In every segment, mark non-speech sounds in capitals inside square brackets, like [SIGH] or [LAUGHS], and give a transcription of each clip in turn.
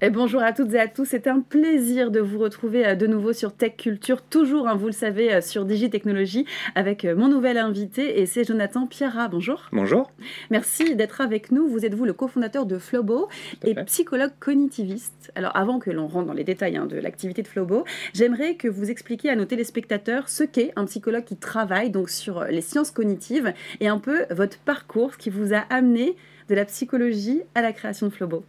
Et bonjour à toutes et à tous, c'est un plaisir de vous retrouver euh, de nouveau sur Tech Culture, toujours, hein, vous le savez, euh, sur Digitechnologie, avec euh, mon nouvel invité, et c'est Jonathan Pierra. Bonjour. Bonjour. Merci d'être avec nous. Vous êtes vous le cofondateur de Flobo et psychologue cognitiviste. Alors avant que l'on rentre dans les détails hein, de l'activité de Flobo, j'aimerais que vous expliquiez à nos téléspectateurs ce qu'est un psychologue qui travaille donc sur les sciences cognitives et un peu votre parcours, ce qui vous a amené de la psychologie à la création de Flobo.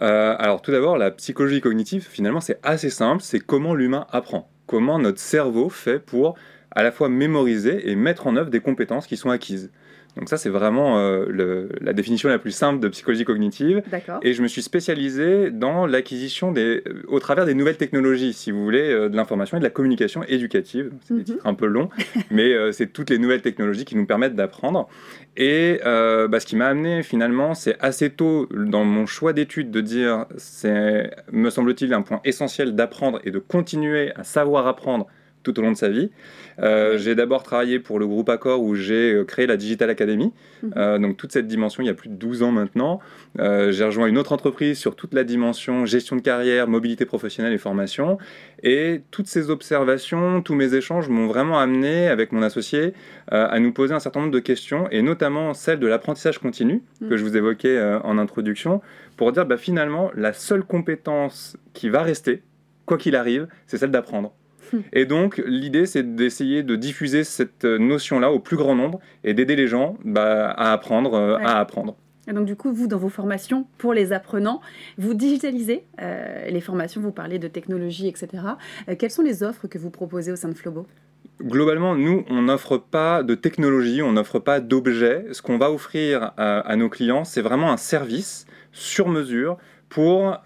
Euh, alors tout d'abord, la psychologie cognitive, finalement, c'est assez simple, c'est comment l'humain apprend, comment notre cerveau fait pour à la fois mémoriser et mettre en œuvre des compétences qui sont acquises. Donc ça, c'est vraiment euh, la définition la plus simple de psychologie cognitive. Et je me suis spécialisé dans l'acquisition des, euh, au travers des nouvelles technologies, si vous voulez, euh, de l'information et de la communication éducative. C'est des mhm. titres un peu longs, [LAUGHS] mais c'est toutes les nouvelles technologies qui nous permettent d'apprendre. Et bah, ce qui m'a amené finalement, c'est assez tôt dans mon choix d'études de dire, c'est, me semble-t-il, un point essentiel d'apprendre et de continuer à savoir apprendre tout au long de sa vie. Euh, j'ai d'abord travaillé pour le groupe Accor où j'ai euh, créé la Digital Academy. Mhm. Euh, donc toute cette dimension, il y a plus de 12 ans maintenant. j'ai rejoint une autre entreprise sur toute la dimension gestion de carrière, mobilité professionnelle et formation. Et toutes ces observations, tous mes échanges m'ont vraiment amené avec mon associé à nous poser un certain nombre de questions et notamment celle de l'apprentissage continu mhm. que je vous évoquais en introduction pour dire bah, finalement la seule compétence qui va rester, quoi qu'il arrive, c'est celle d'apprendre. [LAUGHS] Et donc, l'idée, c'est d'essayer de diffuser cette notion-là au plus grand nombre et d'aider les gens bah, à apprendre, euh, à apprendre. Et donc, du coup, vous, dans vos formations pour les apprenants, vous digitalisez euh, les formations, vous parlez de technologie, etc. Euh, quelles sont les offres que vous proposez au sein de Flobo? Globalement, nous, on n'offre pas de technologie, on n'offre pas d'objets. Ce qu'on va offrir à, nos clients, c'est vraiment un service sur mesure pour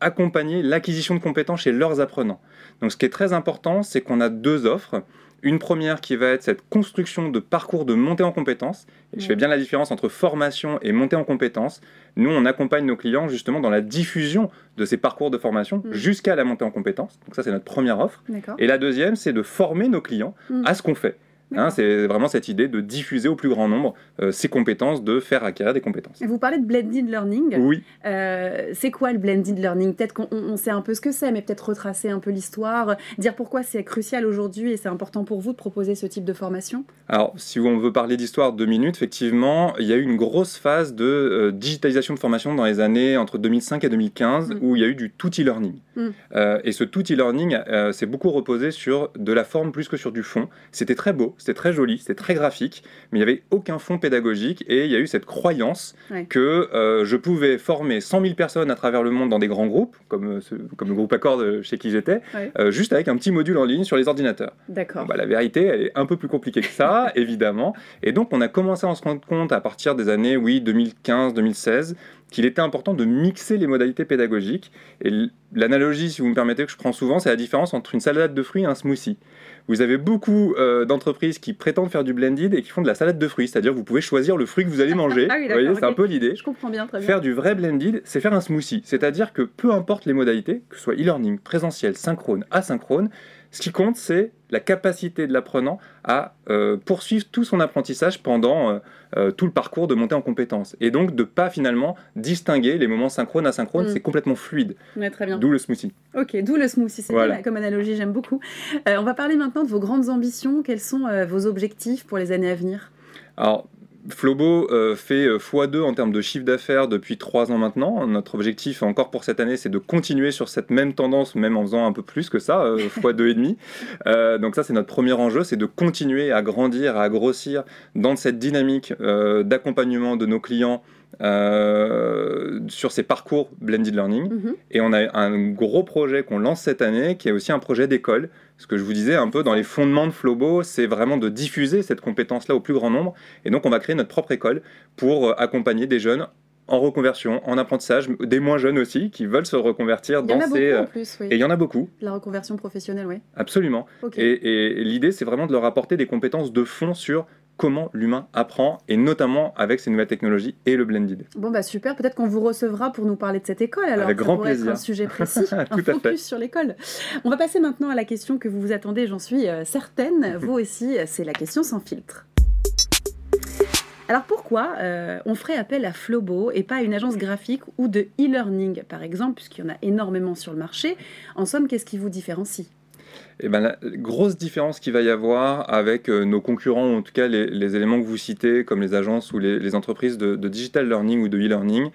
accompagner l'acquisition de compétences chez leurs apprenants. Donc ce qui est très important, c'est qu'on a deux offres. Une première qui va être cette construction de parcours de montée en compétences. Et je fais bien la différence entre formation et montée en compétences. Nous, on accompagne nos clients justement dans la diffusion de ces parcours de formation mm. jusqu'à la montée en compétences. Donc ça, c'est notre première offre. Et la deuxième, c'est de former nos clients mm. à ce qu'on fait. Hein, c'est vraiment cette idée de diffuser au plus grand nombre euh, ces compétences, de faire acquérir des compétences. Vous parlez de blended learning. Oui. Euh, c'est quoi le blended learning? Peut-être qu'on sait un peu ce que c'est, mais peut-être retracer un peu l'histoire, dire pourquoi c'est crucial aujourd'hui et c'est important pour vous de proposer ce type de formation? Alors, si on veut parler d'histoire deux minutes, effectivement, il y a eu une grosse phase de euh, digitalisation de formation dans les années entre 2005 et 2015 mm. où il y a eu du tout e-learning. Mm. et ce tout e-learning s'est beaucoup reposé sur de la forme plus que sur du fond. C'était très beau c'était très joli, c'était très graphique, mais il n'y avait aucun fond pédagogique et il y a eu cette croyance que euh, je pouvais former 100 000 personnes à travers le monde dans des grands groupes, comme, euh, comme le groupe Accord chez qui j'étais, euh, juste avec un petit module en ligne sur les ordinateurs. D'accord. bah, la vérité, elle est un peu plus compliquée que ça, [LAUGHS] évidemment. Et donc, on a commencé à se rendre compte à partir des années, oui, 2015-2016, qu'il était important de mixer les modalités pédagogiques. Et l'analogie, si vous me permettez, que je prends souvent, c'est la différence entre une salade de fruits et un smoothie. Vous avez beaucoup euh, d'entreprises qui prétendent faire du blended et qui font de la salade de fruits, c'est-à-dire vous pouvez choisir le fruit que vous allez [LAUGHS] manger. ah vous voyez, c'est un peu l'idée. Je comprends bien, très bien. Faire du vrai blended, c'est faire un smoothie, c'est-à-dire que peu importe les modalités, que ce soit e-learning, présentiel, synchrone, asynchrone, ce qui compte, c'est la capacité de l'apprenant à euh, poursuivre tout son apprentissage pendant euh, euh, tout le parcours de montée en compétences. Et donc de pas finalement distinguer les moments synchrones, asynchrones, mm. c'est complètement fluide. très bien. D'où le smoothie. Ok, d'où le smoothie, c'est comme analogie, j'aime beaucoup. on va parler maintenant de vos grandes ambitions. Quels sont vos objectifs pour les années à venir? Alors, Flobo euh, fait euh, x2 en termes de chiffre d'affaires depuis 3 ans maintenant. Notre objectif encore pour cette année, c'est de continuer sur cette même tendance, même en faisant un peu plus que ça, euh, [LAUGHS] x2,5. Euh, donc ça, c'est notre premier enjeu, c'est de continuer à grandir, à grossir dans cette dynamique d'accompagnement de nos clients euh, sur ces parcours blended learning. Mhm. Et on a un gros projet qu'on lance cette année qui est aussi un projet d'école. Ce que je vous disais un peu dans les fondements de Flobo, c'est vraiment de diffuser cette compétence-là au plus grand nombre. Et donc on va créer notre propre école pour euh, accompagner des jeunes en reconversion, en apprentissage, des moins jeunes aussi qui veulent se reconvertir dans ces. En plus, oui. Et il y en a beaucoup. La reconversion professionnelle, oui. Absolument. Et, et l'idée, c'est vraiment de leur apporter des compétences de fond sur comment l'humain apprend, et notamment avec ces nouvelles technologies et le blended. Bon, bah super, peut-être qu'on vous recevra pour nous parler de cette école. Alors, avec grand plaisir. Être un sujet [LAUGHS] précis, un focus sur l'école. On va passer maintenant à la question que vous vous attendez, j'en suis euh, certaine. [LAUGHS] vous aussi, c'est la question sans filtre. Alors pourquoi euh, on ferait appel à Flobo et pas à une agence graphique ou de e-learning, par exemple, puisqu'il y en a énormément sur le marché? En somme, qu'est-ce qui vous différencie? Eh ben, la grosse différence qu'il va y avoir avec euh, nos concurrents, ou en tout cas les, éléments que vous citez, comme les agences ou les, entreprises de, de, digital learning ou de e-learning,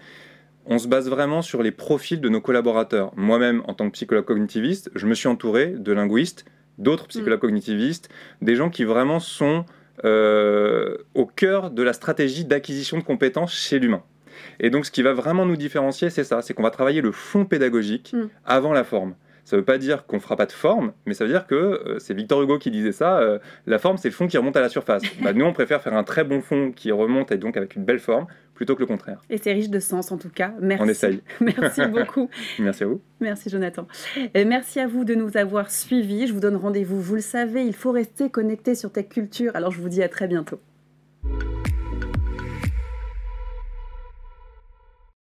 on se base vraiment sur les profils de nos collaborateurs. Moi-même, en tant que psychologue cognitiviste, je me suis entouré de linguistes, d'autres psychologues mm. cognitivistes, des gens qui vraiment sont euh, au cœur de la stratégie d'acquisition de compétences chez l'humain. Et donc, ce qui va vraiment nous différencier, c'est ça, c'est qu'on va travailler le fond pédagogique mm. avant la forme. Ça ne veut pas dire qu'on ne fera pas de forme, mais ça veut dire que, euh, c'est Victor Hugo qui disait ça, euh, la forme c'est le fond qui remonte à la surface. [LAUGHS] Bah, nous on préfère faire un très bon fond qui remonte et donc avec une belle forme, plutôt que le contraire. Et c'est riche de sens en tout cas. Merci. On essaye. [LAUGHS] merci beaucoup. [LAUGHS] merci à vous. Merci Jonathan. Et merci à vous de nous avoir suivis. Je vous donne rendez-vous. Vous le savez, il faut rester connecté sur Tech Culture. Alors je vous dis à très bientôt.